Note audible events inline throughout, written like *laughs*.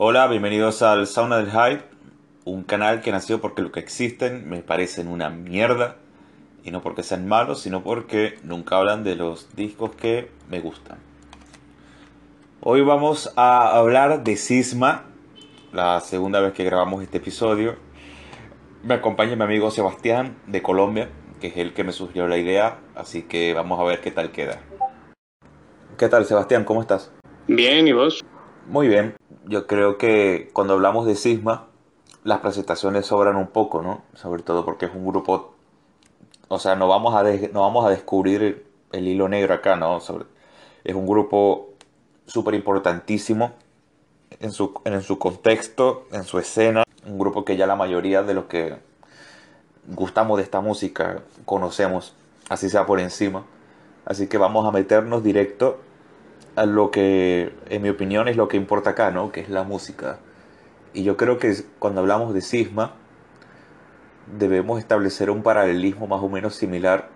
Hola, bienvenidos al Sauna del Hype, un canal que nació porque lo que existen me parecen una mierda, y no porque sean malos, sino porque nunca hablan de los discos que me gustan. Hoy vamos a hablar de Sisma, la segunda vez que grabamos este episodio. Me acompaña mi amigo Sebastián de Colombia, que es el que me sugirió la idea, así que vamos a ver qué tal queda. ¿Qué tal Sebastián? ¿Cómo estás? Bien, ¿y vos? Muy bien. Yo creo que cuando hablamos de Sisma, las presentaciones sobran un poco, ¿no? Sobre todo porque es un grupo... O sea, no vamos a, no vamos a descubrir el hilo negro acá, ¿no? Es un grupo súper importantísimo en su, en su contexto, en su escena. Un grupo que ya la mayoría de los que gustamos de esta música conocemos, así sea por encima. Así que vamos a meternos directo a lo que, en mi opinión, es lo que importa acá, ¿no? Que es la música. Y yo creo que cuando hablamos de Sisma, debemos establecer un paralelismo más o menos similar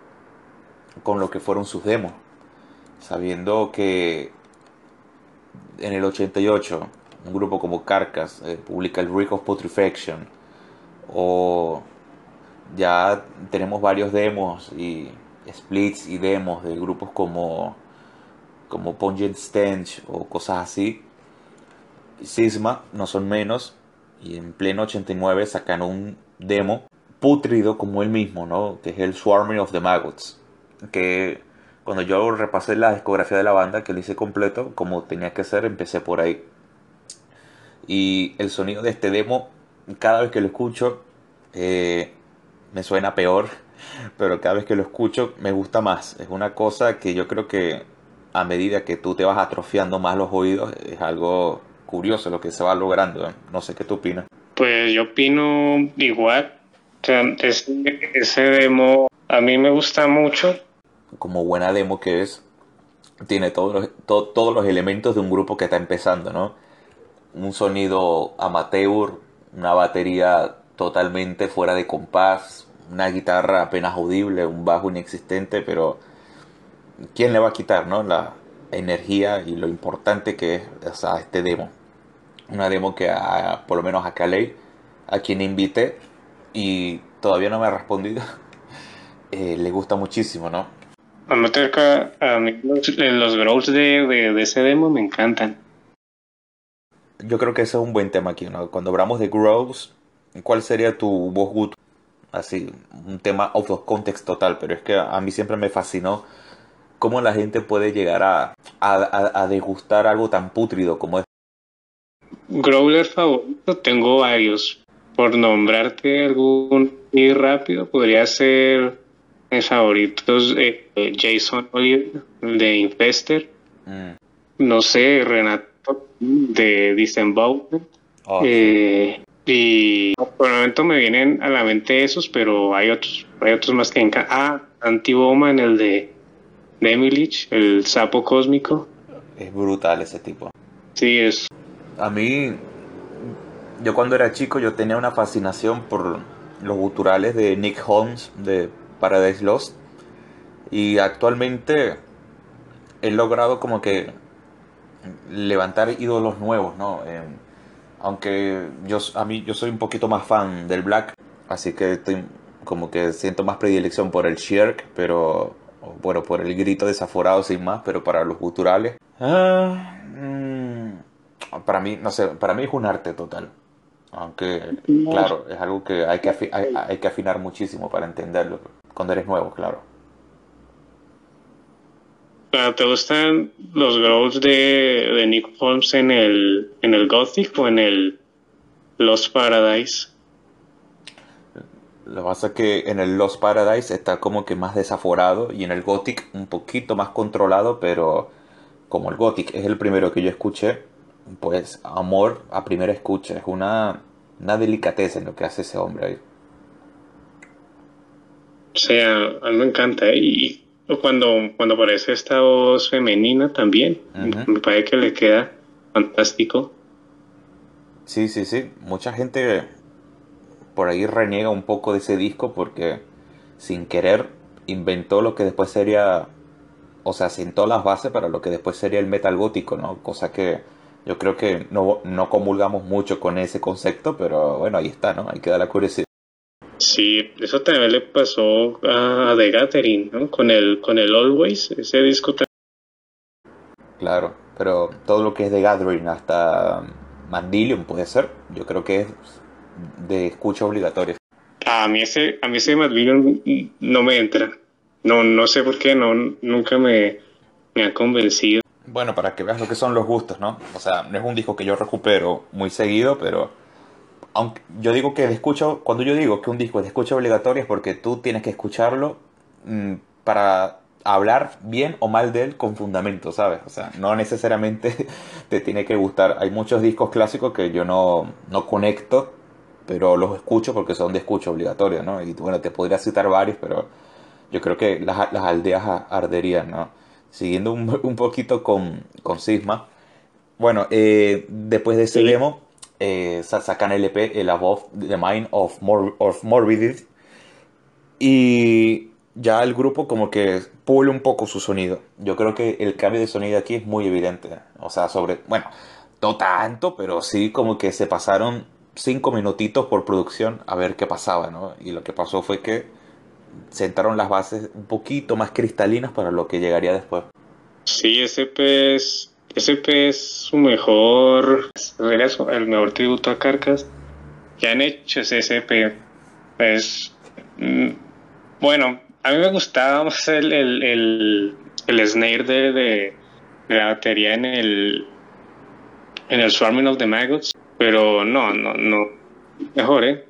con lo que fueron sus demos. Sabiendo que en el 88 un grupo como Carcass eh, publica el Rick of Putrefaction o ya tenemos varios demos y splits y demos de grupos como como Pungent Stench o cosas así Sisma no son menos y en pleno 89 sacan un demo putrido como el mismo, ¿no? Que es el Swarming of the Maggots. Que cuando yo repasé la discografía de la banda, que lo hice completo, como tenía que ser, empecé por ahí. Y el sonido de este demo, cada vez que lo escucho, eh, me suena peor, *laughs* pero cada vez que lo escucho me gusta más. Es una cosa que yo creo que a medida que tú te vas atrofiando más los oídos, es algo curioso lo que se va logrando. ¿eh? No sé qué tú opinas. Pues yo opino igual. O sea, ese, demo a mí me gusta mucho. Como buena demo que es, tiene todos los, todos los elementos de un grupo que está empezando, ¿no? Un sonido amateur, una batería totalmente fuera de compás, una guitarra apenas audible, un bajo inexistente, pero ¿quién le va a quitar, no? La energía y lo importante que es este demo una demo que a, por lo menos a Calais, a quien invité y todavía no me ha respondido, *laughs* eh, le gusta muchísimo, ¿no? A mí, los, los growls de, de, ese demo me encantan. Yo creo que ese es un buen tema aquí, ¿no? Cuando hablamos de growls, ¿cuál sería tu voz good? Así, un tema out of context total, pero es que a mí siempre me fascinó cómo la gente puede llegar a, a, a degustar algo tan pútrido como es Growler favorito, tengo varios. Por nombrarte algún y rápido, podría ser mis favoritos eh, Jason Oliver de Infester. Mm. No sé, Renato de Disembowel. Oh, eh, y por el momento me vienen a la mente esos, pero hay otros, hay otros más que en Ah, en el de Demilich, el sapo cósmico. Es brutal ese tipo. Sí, es a mí, yo cuando era chico, yo tenía una fascinación por los guturales de Nick Holmes de Paradise Lost. Y actualmente he logrado como que levantar ídolos nuevos, ¿no? Eh, aunque yo, a mí, yo soy un poquito más fan del Black, así que estoy como que siento más predilección por el Shirk, pero bueno, por el grito desaforado sin más, pero para los guturales. Ah, para mí, no sé, para mí es un arte total. Aunque, claro, es algo que hay que, hay, que afinar muchísimo para entenderlo. Cuando eres nuevo, claro. ¿Te gustan los growls de, de Nick Holmes en el, en el Gothic o en el Lost Paradise? Lo que pasa es que en el Lost Paradise está como que más desaforado y en el Gothic un poquito más controlado, pero como el Gothic es el primero que yo escuché, pues amor a primera escucha, es una, una delicadeza en lo que hace ese hombre ahí. O sea, a mí me encanta, ¿eh? y cuando, cuando aparece esta voz femenina también, me parece que le queda fantástico. Sí, sí, sí, mucha gente por ahí reniega un poco de ese disco porque sin querer inventó lo que después sería, o sea, sentó las bases para lo que después sería el metal gótico, ¿no? Cosa que Yo creo que no, no comulgamos mucho con ese concepto, pero bueno, ahí está, ¿no? Ahí queda la curiosidad. Sí, eso también le pasó a The Gathering, ¿no? Con el, con el Always, ese disco también. Claro, pero todo lo que es The Gathering hasta Mandilium puede ser, yo creo que es de escucha obligatoria. A mí ese, a mí ese Mandilium no me entra. No, no sé por qué, no, nunca me, me ha convencido. Bueno, para que veas lo que son los gustos, ¿no? O sea, no es un disco que yo recupero muy seguido, pero aunque yo digo que de escucha, cuando yo digo que un disco es de escucha obligatoria es porque tú tienes que escucharlo mm, para hablar bien o mal de él con fundamento, ¿sabes? O sea, no necesariamente *laughs* te tiene que gustar. Hay muchos discos clásicos que yo no, no conecto, pero los escucho porque son de escucha obligatoria, ¿no? Y bueno, te podría citar varios, pero yo creo que las, las aldeas arderían, ¿no? Siguiendo un, *laughs* un poquito con, con Sisma. Bueno, eh, después de ese Sí. demo, eh, sa- sacan el EP, el Above the Mind of, Mor of Morbidity. Y ya el grupo como que pule un poco su sonido. Yo creo que el cambio de sonido aquí es muy evidente. O sea, sobre, bueno, no tanto, pero sí como que se pasaron cinco minutitos por producción a ver qué pasaba, ¿no? Y lo que pasó fue que sentaron las bases un poquito más cristalinas para lo que llegaría después. Sí, SP es, SP es su mejor, su- el mejor tributo a Carcas que han hecho ese SP. Es, mm, bueno, a mí me gustaba más el, el, el, el snare de, de, de la batería en el, en el Swarming of the Maggots, pero no, no, no, mejor, ¿eh?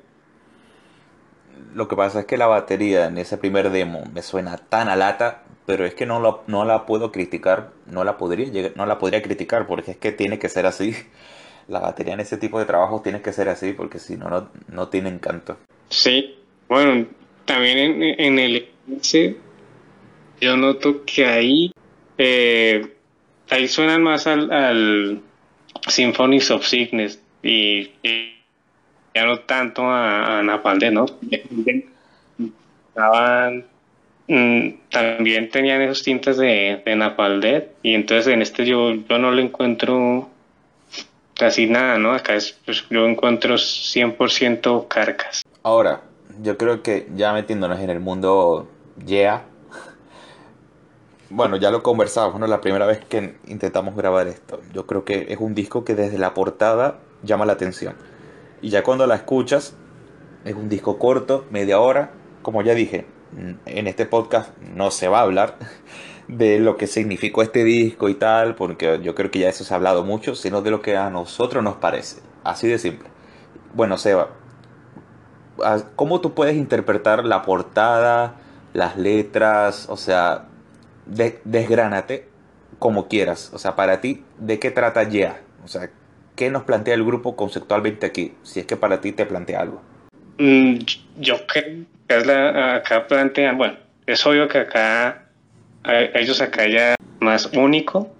Lo que pasa es que la batería en ese primer demo me suena tan a lata, pero es que no, lo- no la puedo criticar, no la podría llegar- no la podría criticar porque es que tiene que ser así. *laughs* La batería en ese tipo de trabajos tiene que ser así porque si no, no, no tiene encanto. Sí, bueno, también en, en el ese, yo noto que ahí, eh, ahí suenan más al, al Symphonies of Sickness y, ya no tanto a, a ¿no? Estaban, mm, también tenían esos tintes de, de y entonces en este yo, yo no le encuentro casi nada, ¿no? Acá es, pues, yo encuentro 100% carcas. Ahora, yo creo que ya metiéndonos en el mundo yeah, bueno, ya lo conversamos, ¿no? La primera vez que intentamos grabar esto. Yo creo que es un disco que desde la portada llama la atención. Y ya cuando la escuchas, es un disco corto, media hora. Como ya dije, en este podcast no se va a hablar *laughs* de lo que significó este disco y tal, porque yo creo que ya eso se ha hablado mucho, sino de lo que a nosotros nos parece. Así de simple. Bueno, Seba, ¿a- ¿cómo tú puedes interpretar la portada, las letras? O sea, de- desgránate como quieras. O sea, para ti, ¿de qué trata Yeah? O sea, ¿qué nos plantea el grupo conceptualmente aquí? Si es que para ti te plantea algo. Mm, Yo creo que acá plantean, bueno, es obvio que acá, ellos acá ya más único,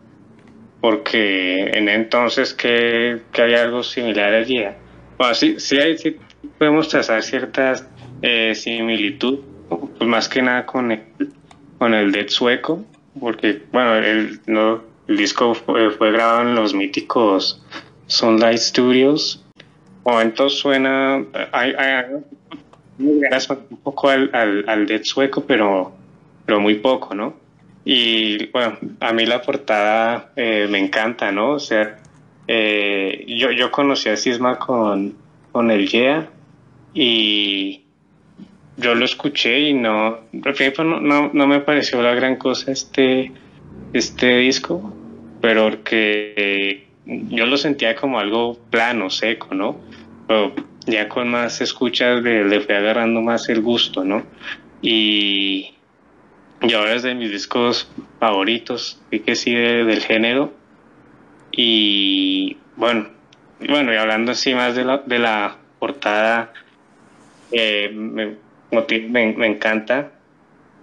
porque en entonces que, que hay algo similar allí. Bueno, sí, sí, hay, sí podemos trazar ciertas eh, similitud, pues más que nada con el, con el Dead sueco, porque, bueno, el, no, el disco fue grabado en los míticos Sunlight Studios, momentos suena hay, un poco al, al, al Dead sueco, pero, pero muy poco, ¿no? Y bueno, a mí la portada eh, me encanta, ¿no? O sea, eh, yo, yo conocí a Sisma con, con el Yeah y yo lo escuché y no, no, no, no me pareció la gran cosa este, este disco, pero que yo lo sentía como algo plano, seco, ¿no? Pero ya con más escuchas le, le fui agarrando más el gusto, ¿no? Y, y ahora es de mis discos favoritos, y que sí de- del género. Y bueno, bueno, y hablando así más de la, de la portada, eh, me, me, encanta.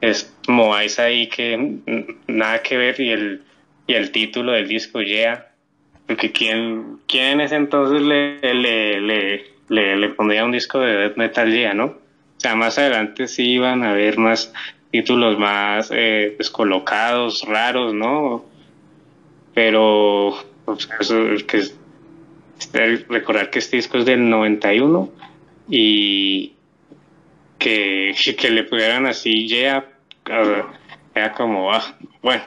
Es Moais ahí que nada que ver y el, y el título del disco, Yeah. Porque ¿quién, quién en ese entonces le, le, le, le, pondría un disco de death metal Yeah, no? O sea, más adelante sí iban a haber más títulos más eh, descolocados, raros, ¿no? Pero eso, que recordar que este disco es del 91 y que, *laughs* que le pudieran así ya era como ah, bueno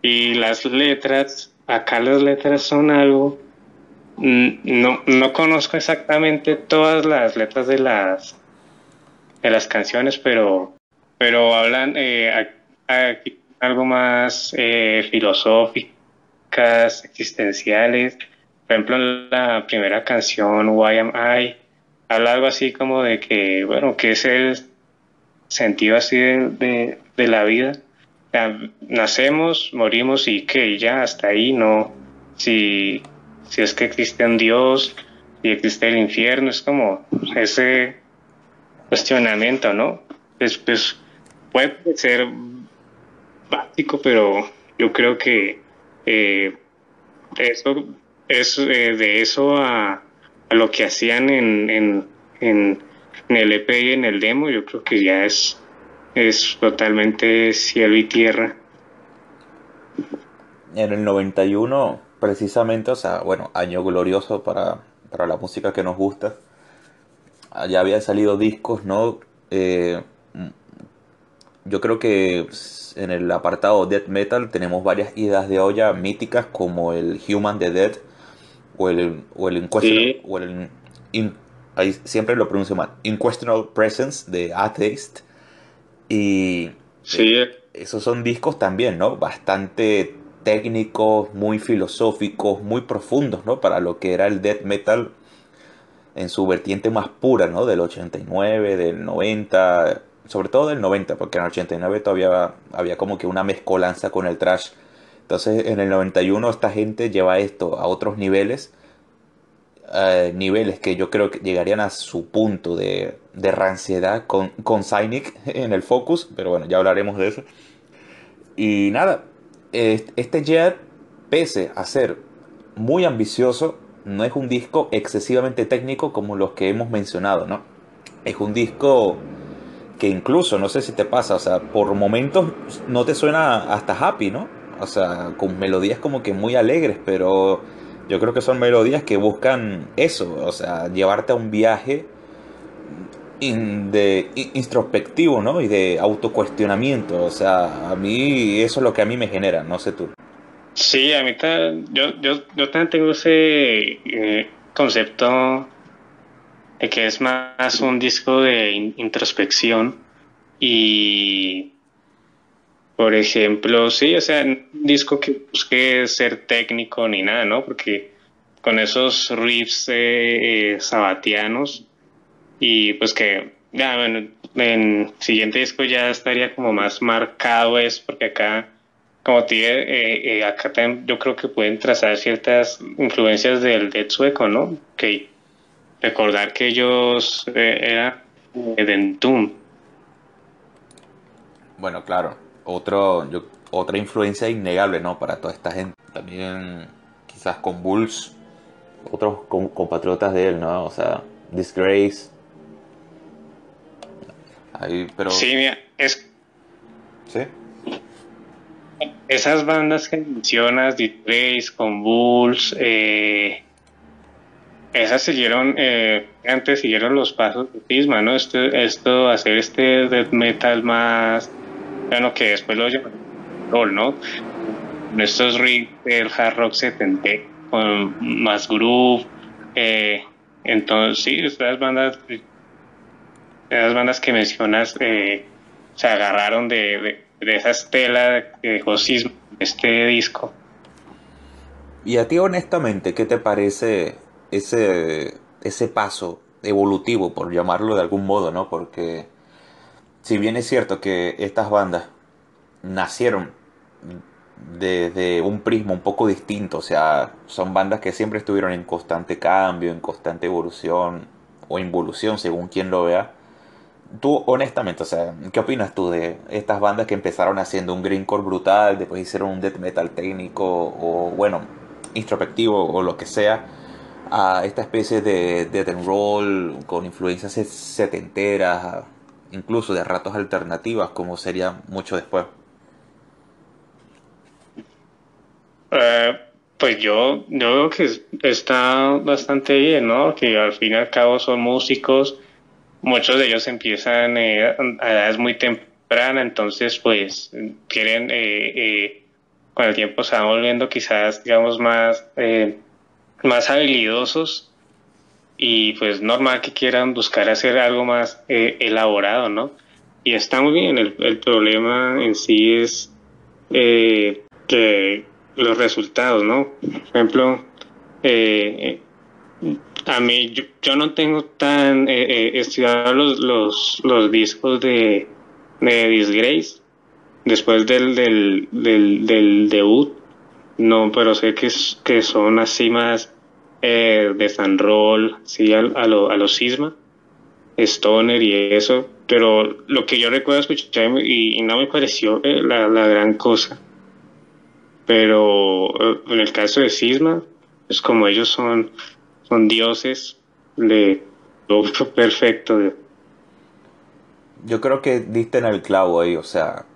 y las letras acá las letras son algo no, no conozco exactamente todas las letras de las de las canciones pero pero hablan eh, algo más eh, filosóficas existenciales por ejemplo, la primera canción, Why Am I, habla algo así como de que, bueno, que es el sentido así de, la vida. Nacemos, morimos y que ya hasta ahí no, si, si es que existe un Dios, si existe el infierno, es como ese cuestionamiento, ¿no? Pues, puede ser básico, pero yo creo que eh, eso es eh, de eso a, lo que hacían en, en, en, el EP y en el demo, yo creo que ya es, es totalmente cielo y tierra. En el 91, precisamente, o sea, bueno, año glorioso para, para la música que nos gusta. Ya habían salido discos, ¿no? Eh, yo creo que en el apartado Death Metal tenemos varias ideas de olla míticas como el Human the Dead, o el, o el, o el ahí siempre lo pronuncio mal, Inquestionable Presence de Atheist. Y sí. esos son discos también, ¿no? Bastante técnicos, muy filosóficos, muy profundos, ¿no? Para lo que era el death metal en su vertiente más pura, ¿no? Del 89, del 90, sobre todo del 90, porque en el 89 todavía había como que una mezcolanza con el trash entonces en el 91 esta gente lleva esto a otros niveles, eh, niveles que yo creo que llegarían a su punto de, de ranciedad con, con Cynic *laughs* en el Focus, pero bueno, ya hablaremos de eso. Y nada, este Jet, pese a ser muy ambicioso, no es un disco excesivamente técnico como los que hemos mencionado, ¿no? Es un disco que incluso, no sé si te pasa, o sea, por momentos no te suena hasta happy, ¿no? o sea, con melodías como que muy alegres, pero yo creo que son melodías que buscan eso, o sea, llevarte a un viaje de introspectivo, ¿no? Y de autocuestionamiento, o sea, a mí eso es lo que a mí me genera, no sé tú. Sí, a mí yo, yo, yo también tengo ese eh, concepto de que es más un disco de introspección y por ejemplo, sí, o sea, un disco que busque ser técnico ni nada, ¿no? Porque con esos riffs eh, sabatianos y pues que, ya, bueno, en siguiente disco ya estaría como más marcado eso, porque acá, como dije, eh, eh, acá también yo creo que pueden trazar ciertas influencias del dead sueco, ¿no? Que recordar que ellos eran de Entum. Bueno, claro otro, yo, otra influencia innegable, ¿no? Para toda esta gente. También quizás con Bulls, otros compatriotas de él, ¿no? O sea, Disgrace. Ahí, pero... Sí, mira, es... ¿Sí? Esas bandas que mencionas, Disgrace, con Bulls, eh, esas siguieron, eh, antes siguieron los pasos de Tisma, ¿no? Esto, esto, hacer este death metal más bueno, que después lo llaman roll, ¿no? Estos riffs del hard rock 70 con más groove. Eh, entonces, sí, estas bandas, las bandas que mencionas eh, se agarraron de, de, esa estela que dejó este disco. Y a ti, honestamente, ¿qué te parece ese, ese paso evolutivo, por llamarlo de algún modo, ¿no? Porque si bien es cierto que estas bandas nacieron desde un prisma un poco distinto, o sea, son bandas que siempre estuvieron en constante cambio, en constante evolución o involución, según quien lo vea. Tú, honestamente, o sea, ¿qué opinas tú de estas bandas que empezaron haciendo un greencore brutal, después hicieron un death metal técnico o, bueno, introspectivo o lo que sea, a esta especie de death and roll con influencias setenteras, incluso de ratos alternativas, como sería mucho después. Eh, pues yo, yo creo que está bastante bien, ¿no? Que al fin y al cabo son músicos, muchos de ellos empiezan eh, a edades muy tempranas, entonces pues quieren, eh, eh, con el tiempo se van volviendo quizás, digamos, más, más habilidosos y pues normal que quieran buscar hacer algo más elaborado, ¿no? Y está muy bien, el, el problema en sí es que los resultados, ¿no? Por ejemplo, eh, a mí yo, no tengo tan eh, eh, estudiado los, los, los discos de, de Disgrace después del, del, del, del debut, no, pero sé que, que son así más eh, de San Roll, sí, a, a, lo, a los Sisma, Stoner y eso, pero lo que yo recuerdo escuchar y, y no me pareció eh, la, la gran cosa pero eh, en el caso de Cisma, es como ellos son, son dioses lo *laughs* perfecto. Yo creo que diste en el clavo ahí, o sea,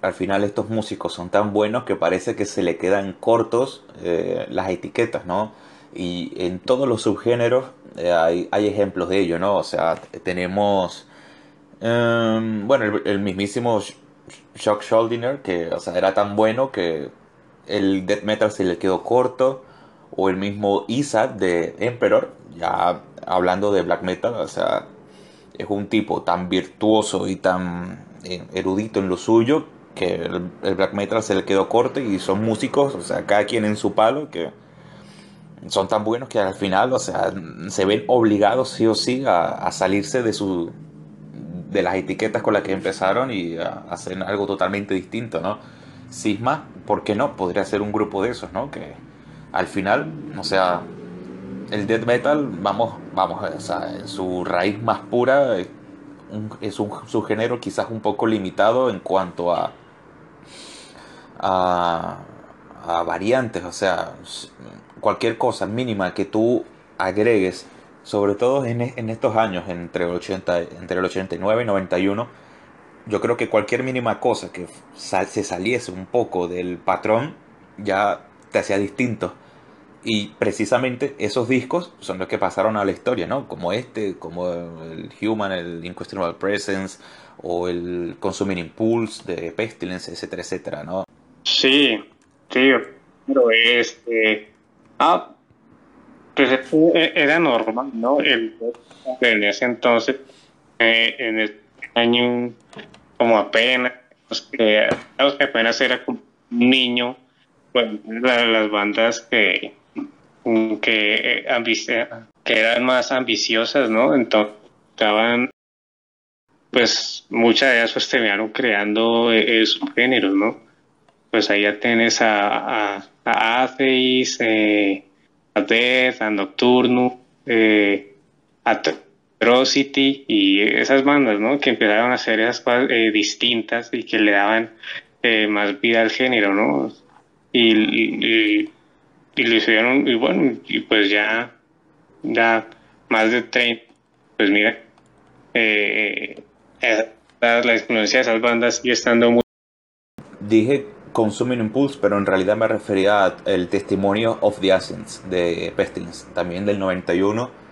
al final estos músicos son tan buenos que parece que se le quedan cortos eh, las etiquetas, ¿no? Y en todos los subgéneros eh, hay, hay, ejemplos de ello, ¿no? O sea, tenemos, um, bueno, el, mismísimo Shock Schuldiner, que, o sea, era tan bueno que el death metal se le quedó corto, o el mismo Isaac de Emperor, ya hablando de black metal, o sea, es un tipo tan virtuoso y tan eh, erudito en lo suyo que el, black metal se le quedó corto y son músicos, o sea, cada quien en su palo que son tan buenos que al final, o sea, se ven obligados sí o sí a, salirse de su de las etiquetas con las que empezaron y a hacer algo totalmente distinto, ¿no? Sisma, ¿por qué no? Podría ser un grupo de esos, ¿no? Que al final, o sea, el death metal, vamos, vamos, o sea, en su raíz más pura es un, subgénero quizás un poco limitado en cuanto a, a, a variantes, o sea, cualquier cosa mínima que tú agregues, sobre todo en, en estos años, entre el, 80, entre el 89 y 91, yo creo que cualquier mínima cosa que se saliese un poco del patrón ya te hacía distinto. Y precisamente esos discos son los que pasaron a la historia, ¿no? Como este, como el Human, el Inquestionable Presence o el Consuming Impulse de Pestilence, etcétera, etcétera, ¿no? Sí, sí, pero este... Ah, pues e, era normal, ¿no? El, en ese entonces, eh, en el año como apenas, que, que apenas era como un niño, bueno, las bandas que, que, que eran más ambiciosas, ¿no? Entonces estaban, pues muchas de ellas pues terminaron creando eh, subgéneros, ¿no? Pues ahí ya tienes a, a Atheis, eh, a Death, a Nocturno, eh, Atrocity y esas bandas, ¿no? Que empezaron a hacer esas cosas eh, distintas y que le daban eh, más vida al género, ¿no? Y, y, y, lo hicieron, y bueno, y pues ya, ya más de 30, pues mira, eh, la influencia de esas bandas sigue estando muy... Dije Consuming Impulse, pero en realidad me refería al testimonio of the Essence de Pestilence, también del 91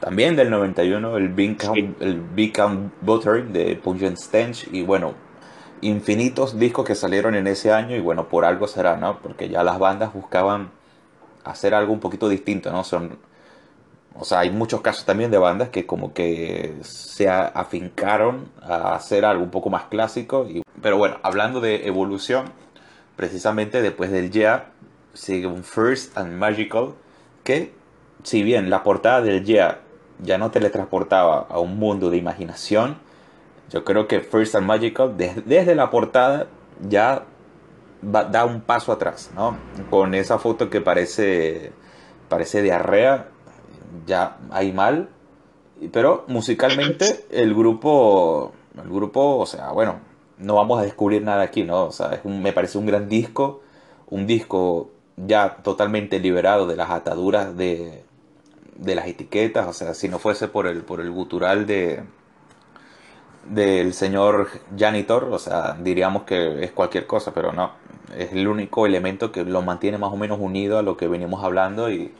también del 91, el Count Buttering de Pungent Stench. Y bueno, infinitos discos que salieron en ese año. Y bueno, por algo será, ¿no? Porque ya las bandas buscaban hacer algo un poquito distinto, ¿no? Son, o sea, hay muchos casos también de bandas que como que se afincaron a hacer algo un poco más clásico. Y, pero bueno, hablando de evolución, precisamente después del Yeah sigue un First and Magical que si bien la portada del Yeah ya no teletransportaba a un mundo de imaginación, yo creo que First and Magical desde, la portada ya da un paso atrás, ¿no? Con esa foto que parece, parece diarrea, ya hay mal, pero musicalmente el grupo, el grupo, o sea, bueno, no vamos a descubrir nada aquí, ¿no? O sea, me parece un gran disco, un disco ya totalmente liberado de las ataduras de, de las etiquetas, o sea, si no fuese por el, por el gutural de del señor janitor, o sea, diríamos que es cualquier cosa, pero no. Es el único elemento que lo mantiene más o menos unido a lo que venimos hablando y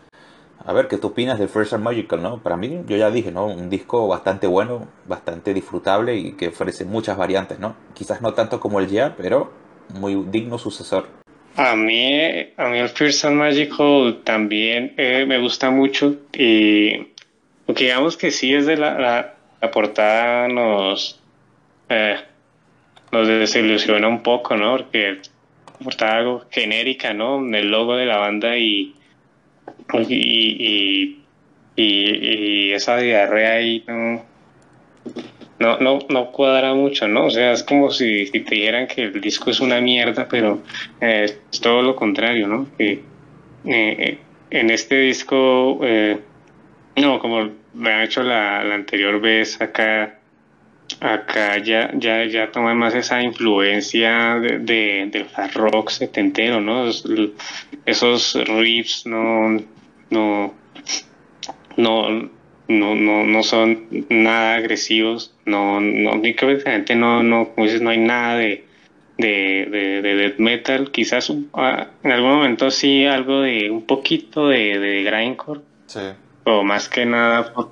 a ver, ¿qué tú opinas de First and Magical, no? Para mí, yo ya dije, ¿no? Un disco bastante bueno, bastante disfrutable y que ofrece muchas variantes, ¿no? Quizás no tanto como el ya, pero muy digno sucesor. A mí, a mí el First and Magical también eh, me gusta mucho y porque digamos que sí es de la, la, portada nos eh, nos desilusiona un poco, ¿no? Porque la portada algo genérica, ¿no? El logo de la banda y y, y, esa diarrea ahí no, no, no, no cuadra mucho, ¿no? O sea, es como si, te dijeran que el disco es una mierda, pero eh, es todo lo contrario, ¿no? Que, eh, en este disco, eh, no, como me ha hecho la, la anterior vez acá, acá ya, ya, ya toma más esa influencia de, del hard rock setentero, ¿no? Esos riffs no, no, no, no, no, no son nada agresivos, no, no, únicamente no, no, como dices, no hay nada de, de, de, de death metal, quizás ah, en algún momento sí algo de, un poquito de, de grindcore, sí. o más que nada por,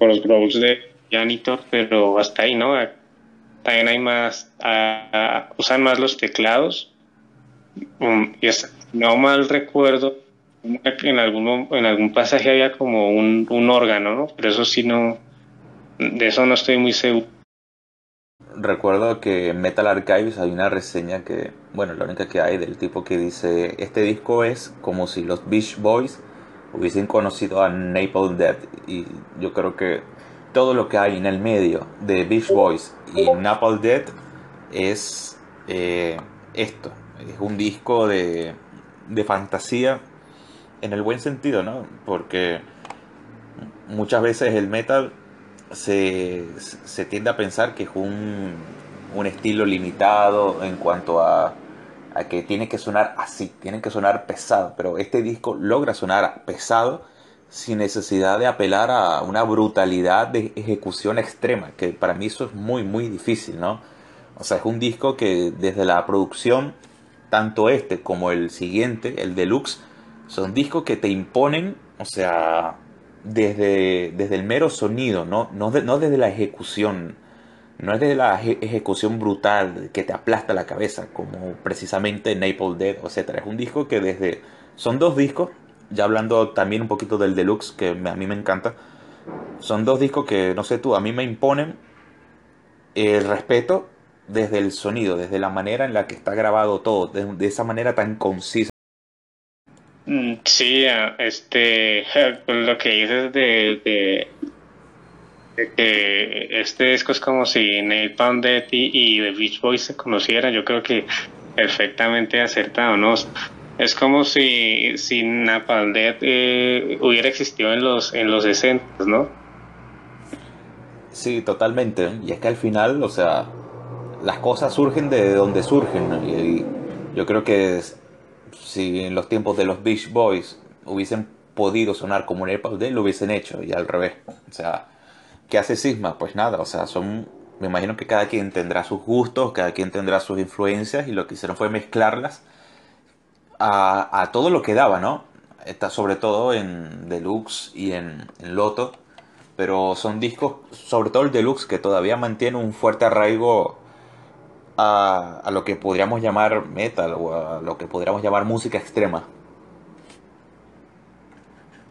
los growls de Janitor, pero hasta ahí, ¿no? También hay más, uh, usan más los teclados, um, y no mal recuerdo, en algún, en algún pasaje había como un, un órgano, ¿no? Pero eso sí no, de eso no estoy muy seguro. Recuerdo que en Metal Archives hay una reseña que, bueno, la única que hay del tipo que dice, este disco es como si los Beach Boys hubiesen conocido a Napalm Death y yo creo que todo lo que hay en el medio de Beach Boys y Napalm Death es eh, esto, es un disco de, de fantasía en el buen sentido, ¿no? Porque muchas veces el metal se, tiende a pensar que es un, un estilo limitado en cuanto a, a, que tiene que sonar así, tiene que sonar pesado, pero este disco logra sonar pesado sin necesidad de apelar a una brutalidad de ejecución extrema, que para mí eso es muy, muy difícil, ¿no? O sea, es un disco que desde la producción, tanto este como el siguiente, el deluxe, son discos que te imponen, o sea, desde, desde el mero sonido, ¿no? No, no desde la ejecución. No es desde la ejecución brutal que te aplasta la cabeza, como precisamente Naples Dead, etc. Es un disco que desde... Son dos discos, ya hablando también un poquito del deluxe, que a mí me encanta. Son dos discos que, no sé tú, a mí me imponen el respeto desde el sonido, desde la manera en la que está grabado todo, de esa manera tan concisa. Mm, sí, este, pues lo que dices de, que este disco es como si Neil Dead y, The Beach Boys se conocieran, yo creo que perfectamente acertado, ¿no? Es como si, si Napalm eh, hubiera existido en los, en los 60, ¿no? Sí, totalmente. Y es que al final, o sea, las cosas surgen de donde surgen. Y, yo creo que si en los tiempos de los Beach Boys hubiesen podido sonar como un Airpods Day, lo hubiesen hecho y al revés. O sea, ¿qué hace Sigma? Pues nada, o sea, son, me imagino que cada quien tendrá sus gustos, cada quien tendrá sus influencias y lo que hicieron fue mezclarlas a, a todo lo que daba, ¿no? Está sobre todo en Deluxe y en, en Loto, pero son discos, sobre todo el Deluxe, que todavía mantiene un fuerte arraigo a, a, lo que podríamos llamar metal o a lo que podríamos llamar música extrema.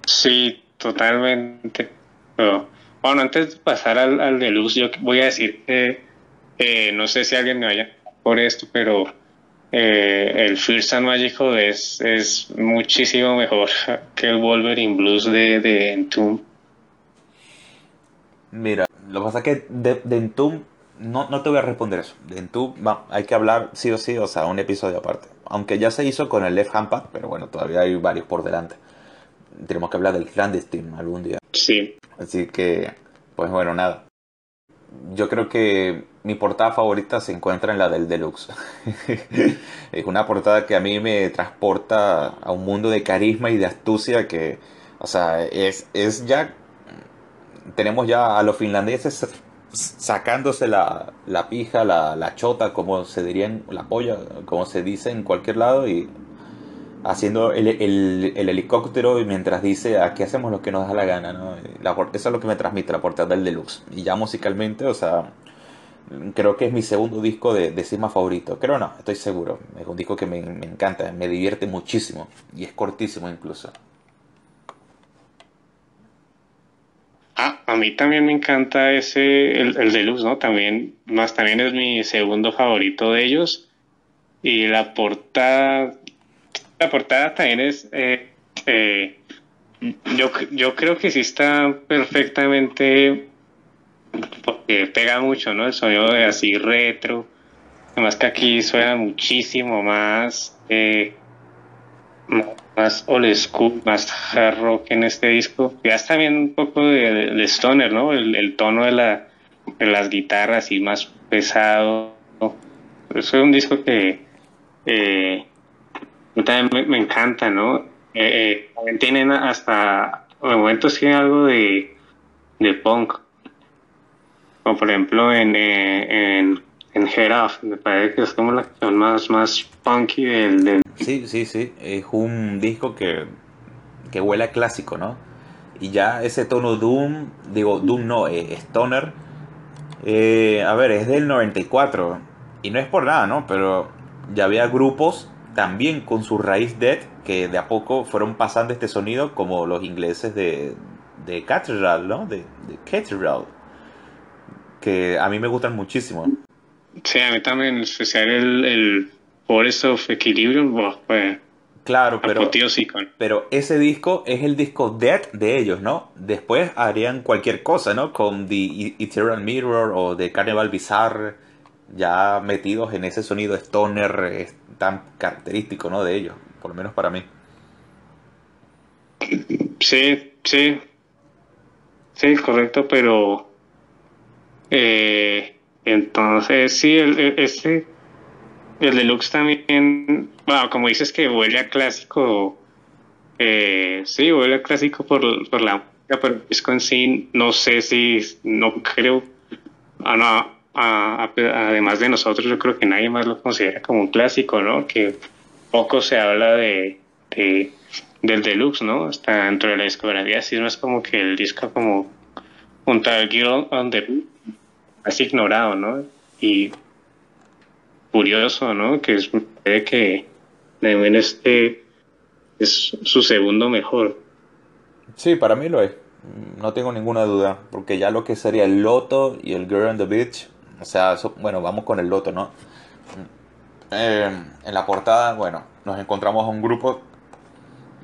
Sí, totalmente. bueno, antes de pasar al, al deluxe, yo voy a decir que eh, no sé si alguien me vaya por esto, pero eh, el First and Magical es, es muchísimo mejor *laughs* que el Wolverine Blues de, de Entomb. Mira, lo que pasa es que de, de Entomb no, no te voy a responder eso. En tu, hay que hablar sí o sí, o sea, un episodio aparte. Aunque ya se hizo con el Left Hand Pad, pero bueno, todavía hay varios por delante. Tenemos que hablar del clandestine algún día. Sí. Así que, pues bueno, nada. Yo creo que mi portada favorita se encuentra en la del Deluxe. *laughs* es una portada que a mí me transporta a un mundo de carisma y de astucia que, o sea, es, es ya... Tenemos ya a los finlandeses sacándose la, pija, la, la, chota, como se diría, en, la polla, como se dice en cualquier lado, y haciendo el, el, el helicóptero y mientras dice aquí hacemos lo que nos da la gana, ¿no? La, eso es lo que me transmite la portada del deluxe. Y ya musicalmente, o sea, creo que es mi segundo disco de, de favorito. Creo no, estoy seguro. Es un disco que me, me encanta, me divierte muchísimo y es cortísimo incluso. Ah, a mí también me encanta ese, el, el deluxe, ¿no? También, más también es mi segundo favorito de ellos. Y la portada, la portada también es, eh, eh, yo, yo creo que sí está perfectamente, porque pega mucho, ¿no? El sonido de así retro. Además que aquí suena muchísimo más, eh, más old school, más hard rock en este disco. Ya está también un poco de, stoner, ¿no? El, el tono de, la, de, las guitarras y más pesado. Es un disco que eh, también me, encanta, ¿no? Eh, eh, tienen hasta, en momentos tienen algo de, de punk. Como por ejemplo en, en, en Head Off, me parece que es como la canción más, más punky del, Sí, sí, sí. Es un disco que, que huele a clásico, ¿no? Y ya ese tono Doom, digo, Doom no, eh, Stoner. Eh, a ver, es del 94. Y no es por nada, ¿no? Pero ya había grupos también con su raíz dead que de a poco fueron pasando este sonido, como los ingleses de, de Cathedral, ¿no? De, de Cathedral. Que a mí me gustan muchísimo. Sí, a mí también, en especial el, el Forest of Equilibrium, pues, Claro, pero, pero ese disco es el disco Dead de ellos, ¿no? Después harían cualquier cosa, ¿no? Con The Eternal Mirror o The Carnival Bizarre, ya metidos en ese sonido stoner tan característico, ¿no? De ellos, por lo menos para mí. Sí, sí. Sí, correcto, pero... Eh, entonces, sí, el, el, ese el deluxe también, bueno, como dices que huele a clásico, eh, sí, huele a clásico por, por la música, pero el disco en sí, no sé si, no creo, ah, no, a, a, además de nosotros, yo creo que nadie más lo considera como un clásico, ¿no? Que poco se habla de, de del deluxe, ¿no? Hasta dentro de la discografía, así no es como que el disco como junto al Girl on así ignorado, ¿no? Y curioso, ¿no? Que es que también este es su segundo mejor. Sí, para mí lo es. No tengo ninguna duda. Porque ya lo que sería el Loto y el Girl on the Beach. O sea, eso, bueno, vamos con el Loto, ¿no? Eh, en la portada, bueno, nos encontramos a un grupo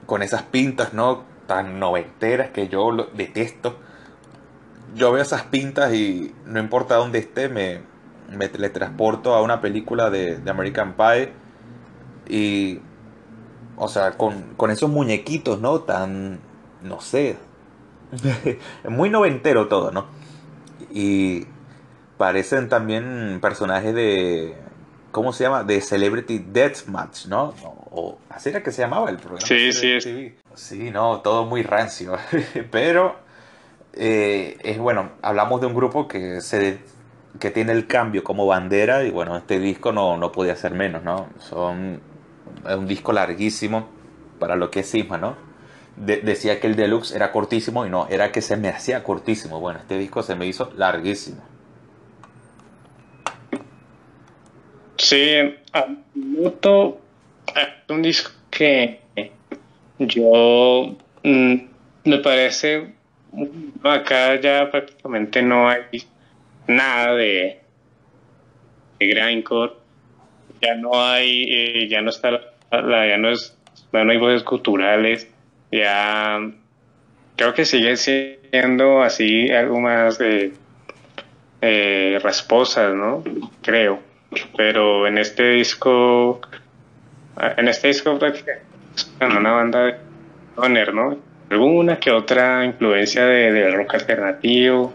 con esas pintas, ¿no? Tan noventeras que yo lo detesto. Yo veo esas pintas y no importa dónde esté, me, me teletransporto a una película de, de American Pie y, o sea, con, con, esos muñequitos, ¿no? Tan, no sé, *laughs* muy noventero todo, ¿no? Y parecen también personajes de, ¿cómo se llama? De Celebrity Deathmatch, ¿no? O, así era que se llamaba el programa. Sí, sí, es. Sí, no, todo muy rancio, *laughs* pero... Eh, es bueno, hablamos de un grupo que se que tiene el cambio como bandera y bueno, este disco no, no podía ser menos, ¿no? Son, es un disco larguísimo para lo que es Sisma, ¿no? De, decía que el deluxe era cortísimo y no, era que se me hacía cortísimo. Bueno, este disco se me hizo larguísimo. Sí, noto un disco que yo mm, me parece acá ya prácticamente no hay nada de, de grindcore, ya no hay, eh, ya no está, la, ya no es, ya hay voces culturales, ya creo que sigue siendo así algo más de rasposas, ¿no? Creo, pero en este disco, en este disco prácticamente una banda de stoner, ¿no? Alguna que otra influencia de, de rock alternativo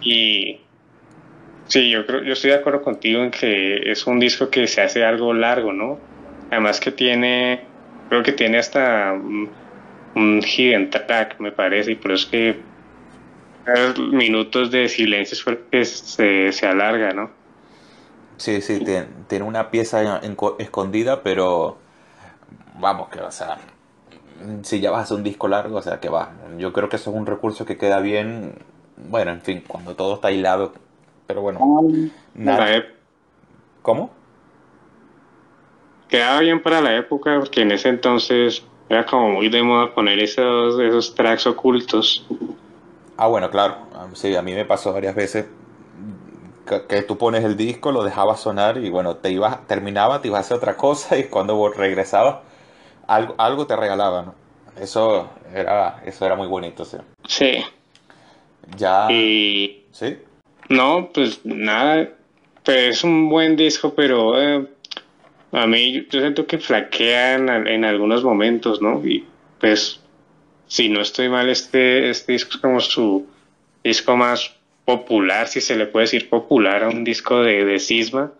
y Sí, yo creo, yo estoy de acuerdo contigo en que es un disco que se hace algo largo, ¿no? Además que tiene, creo que tiene hasta un, un hidden track, me parece, y por eso es que minutos de silencio se, se alarga, ¿no? Sí, sí, tiene, una pieza escondida, pero vamos, que, o sea, si ya vas a hacer un disco largo, o sea, que va. Yo creo que eso es un recurso que queda bien, bueno, en fin, cuando todo está hilado, pero bueno. Nada. ¿Cómo? Quedaba bien para la época, porque en ese entonces era como muy de moda poner esos, esos tracks ocultos. Ah, bueno, claro. Sí, a mí me pasó varias veces que, tú pones el disco, lo dejabas sonar y bueno, te ibas, terminaba, te ibas a hacer otra cosa y cuando regresabas, algo, algo te regalaban. Eso era, eso era muy bonito, sí. Sí. Ya. Y... ¿Sí? No, pues nada. Pues es un buen disco, pero eh, a mí yo siento que flaquean en, algunos momentos, ¿no? Y pues, si no estoy mal, este, este disco es como su disco más popular, si se le puede decir popular a un disco de, de Sisma,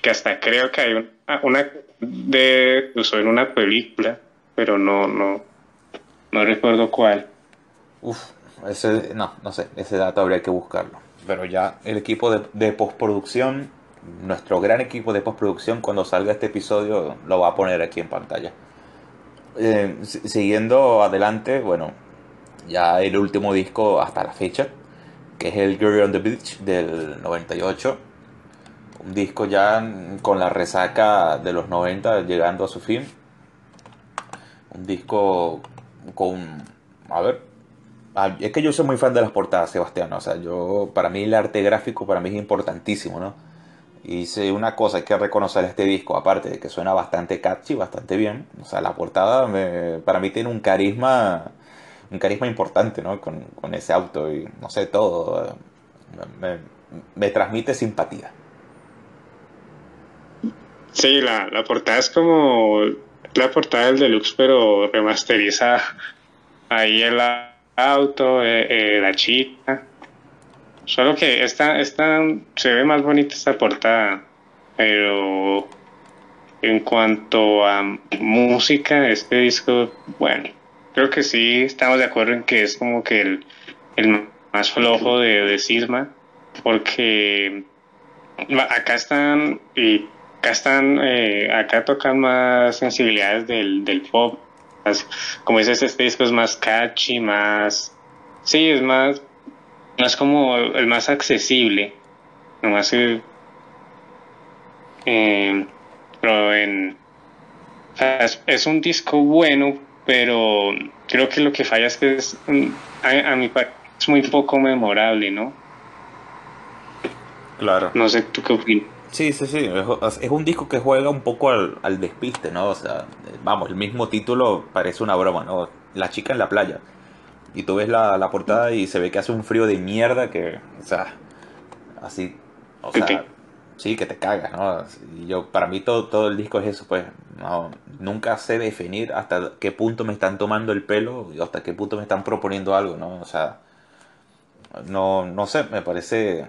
que hasta creo que hay una, de usó en una película, pero no, no, no recuerdo cuál. Uf, ese, no, no sé, ese dato habría que buscarlo. Pero ya el equipo de, de postproducción, nuestro gran equipo de postproducción, cuando salga este episodio, lo va a poner aquí en pantalla. Eh, siguiendo adelante, bueno, ya el último disco hasta la fecha, que es el Girl on the Beach del 98. Un disco ya con la resaca de los 90 llegando a su fin. Un disco con... A ver, es que yo soy muy fan de las portadas, Sebastián. O sea, yo, para mí el arte gráfico para mí es importantísimo, ¿no? Y si una cosa hay que reconocer este disco, aparte de que suena bastante catchy, bastante bien. O sea, la portada para mí tiene un carisma un carisma importante, ¿no? Con, ese auto y no sé, todo. Me, transmite simpatía. Sí, la, portada es como la portada del deluxe, pero remasteriza ahí el auto, eh, eh, la chica. Solo que esta, esta se ve más bonita esta portada, pero en cuanto a música, este disco, bueno, creo que sí estamos de acuerdo en que es como que el, el más flojo de, de Sisma, porque acá están y acá están eh, acá tocan más sensibilidades del, del pop como dices este disco es más catchy más sí es más más como el más accesible nomás eh, eh pero en es un disco bueno pero creo que lo que falla es que es, mm, a, mi parecer es muy poco memorable, ¿no? Claro. No sé, ¿tú qué opinas? Sí, sí, sí. Es, un disco que juega un poco al, al, despiste, ¿no? O sea, vamos, el mismo título parece una broma, ¿no? La chica en la playa. Y tú ves la, la portada y se ve que hace un frío de mierda que, o sea, así, o sea, sí, que te cagas, ¿no? Y yo, para mí todo, todo el disco es eso, pues, no, nunca sé definir hasta qué punto me están tomando el pelo y hasta qué punto me están proponiendo algo, ¿no? O sea, no, no sé, me parece...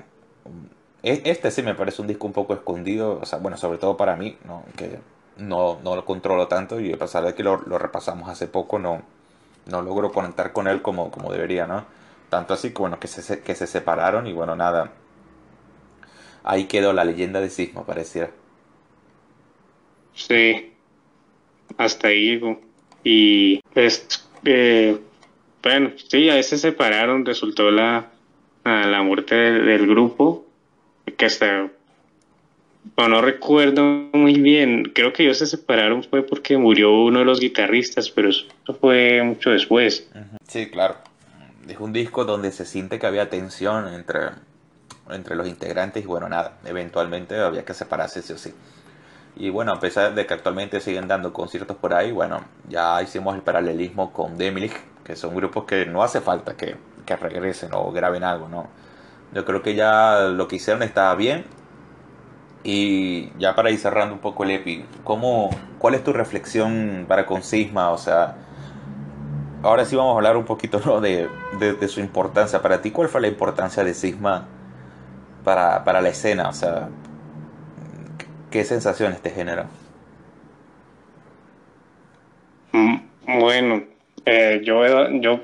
Este sí me parece un disco un poco escondido, o sea, bueno, sobre todo para mí, ¿no? Que no, no lo controlo tanto y a pesar de que lo, repasamos hace poco, no, no logro conectar con él como, como debería, ¿no? Tanto así que, bueno, que se, que se separaron y bueno, nada, ahí quedó la leyenda de Sigma, pareciera. Sí, hasta ahí Y pues, eh, bueno, sí, a veces se separaron, resultó la, la muerte del, grupo, que hasta, no recuerdo muy bien, creo que ellos se separaron fue porque murió uno de los guitarristas, pero eso fue mucho después. Sí, claro. Es un disco donde se siente que había tensión entre, entre los integrantes y bueno, nada, eventualmente había que separarse sí o sí. Y bueno, a pesar de que actualmente siguen dando conciertos por ahí, bueno, ya hicimos el paralelismo con Demilich, que son grupos que no hace falta que, que regresen o graben algo, ¿no? Yo creo que ya lo que hicieron está bien. Y ya para ir cerrando un poco el EPI, ¿cómo, ¿cuál es tu reflexión para con Sisma? O sea, ahora sí vamos a hablar un poquito ¿no? de, de, su importancia. Para ti, ¿cuál fue la importancia de Sisma para, para la escena? O sea, ¿Qué sensaciones te generan? Mm, bueno, eh, yo, yo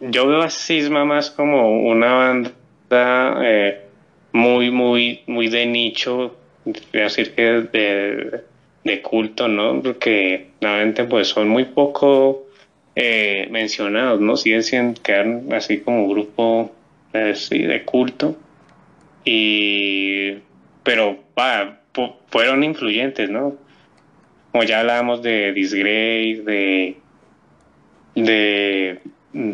yo veo a Sisma más como una banda eh, muy, muy, muy de nicho, decir que de, de culto, ¿no? Porque realmente pues son muy poco eh, mencionados, ¿no? Siguen siendo, quedan así como grupo eh, de culto. Y, pero fueron influyentes, ¿no? Como ya hablábamos de Disgrace, de, de, mm,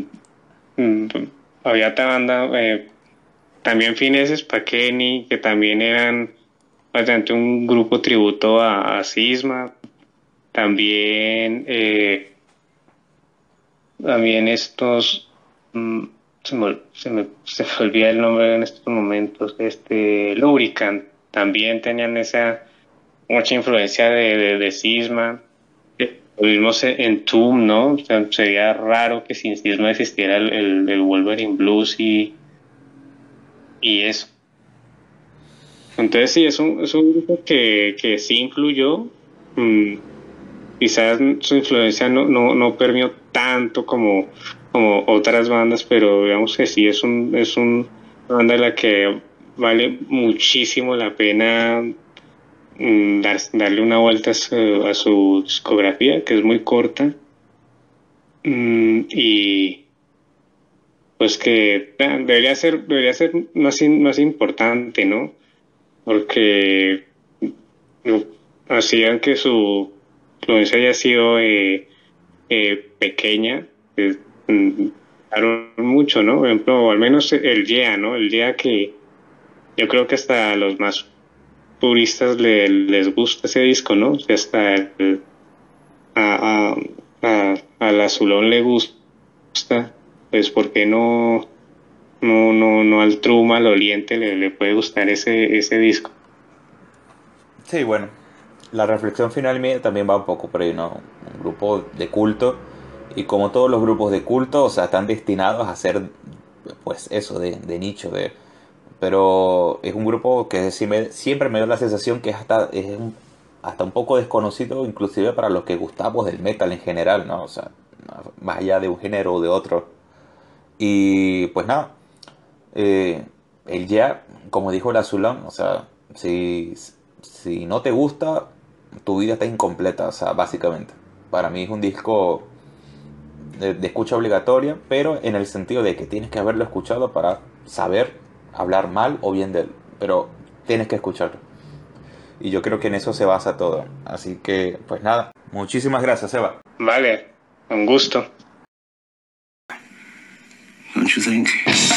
mm, había otra banda, eh, también Fineses Paqueni, que también eran bastante un grupo tributo a, a Sisma, también, eh, también estos, mm, se me, se, me, se olvida el nombre en estos momentos, este, Lubricant, también tenían esa mucha influencia de, de, Sisma. Lo mismo en Toom, ¿no? sería raro que sin Sisma existiera el, el, Wolverine Blues y, y eso. Entonces sí, es un, es un grupo que, que sí influyó. Mm, quizás su influencia no, no, no permeó tanto como, como otras bandas, pero digamos que sí es un, es un, una banda de la que vale muchísimo la pena mm, darle una vuelta a su, discografía, que es muy corta. Mm, y pues que ah, debería ser, debería ser más, más importante, ¿no? porque hacían que su influencia haya sido eh, eh, pequeña, eh, mucho, ¿no? Por ejemplo, al menos el día ¿no? El día que yo creo que hasta a los más puristas les gusta ese disco, ¿no? hasta el, a, a, al azulón le gusta, pues porque no no, no, no al truma, al oliente le, le puede gustar ese, ese disco. Sí, bueno, la reflexión final mía también va un poco por ahí, ¿no? Un grupo de culto y como todos los grupos de culto, o sea, están destinados a ser, pues eso, de, de nicho, de... Pero es un grupo que siempre me dio la sensación que es hasta, es un, hasta un poco desconocido, inclusive para los que gustamos del metal en general, ¿no? O sea, más allá de un género o de otro. Y pues nada, eh, el ya, como dijo el azulón, o sea, si, si no te gusta, tu vida está incompleta, o sea, básicamente. Para mí es un disco de, escucha obligatoria, pero en el sentido de que tienes que haberlo escuchado para saber hablar mal o bien de él. Pero tienes que escucharlo. Y yo creo que en eso se basa todo. Así que, pues nada, muchísimas gracias, Eva. Vale, un gusto. don't you think?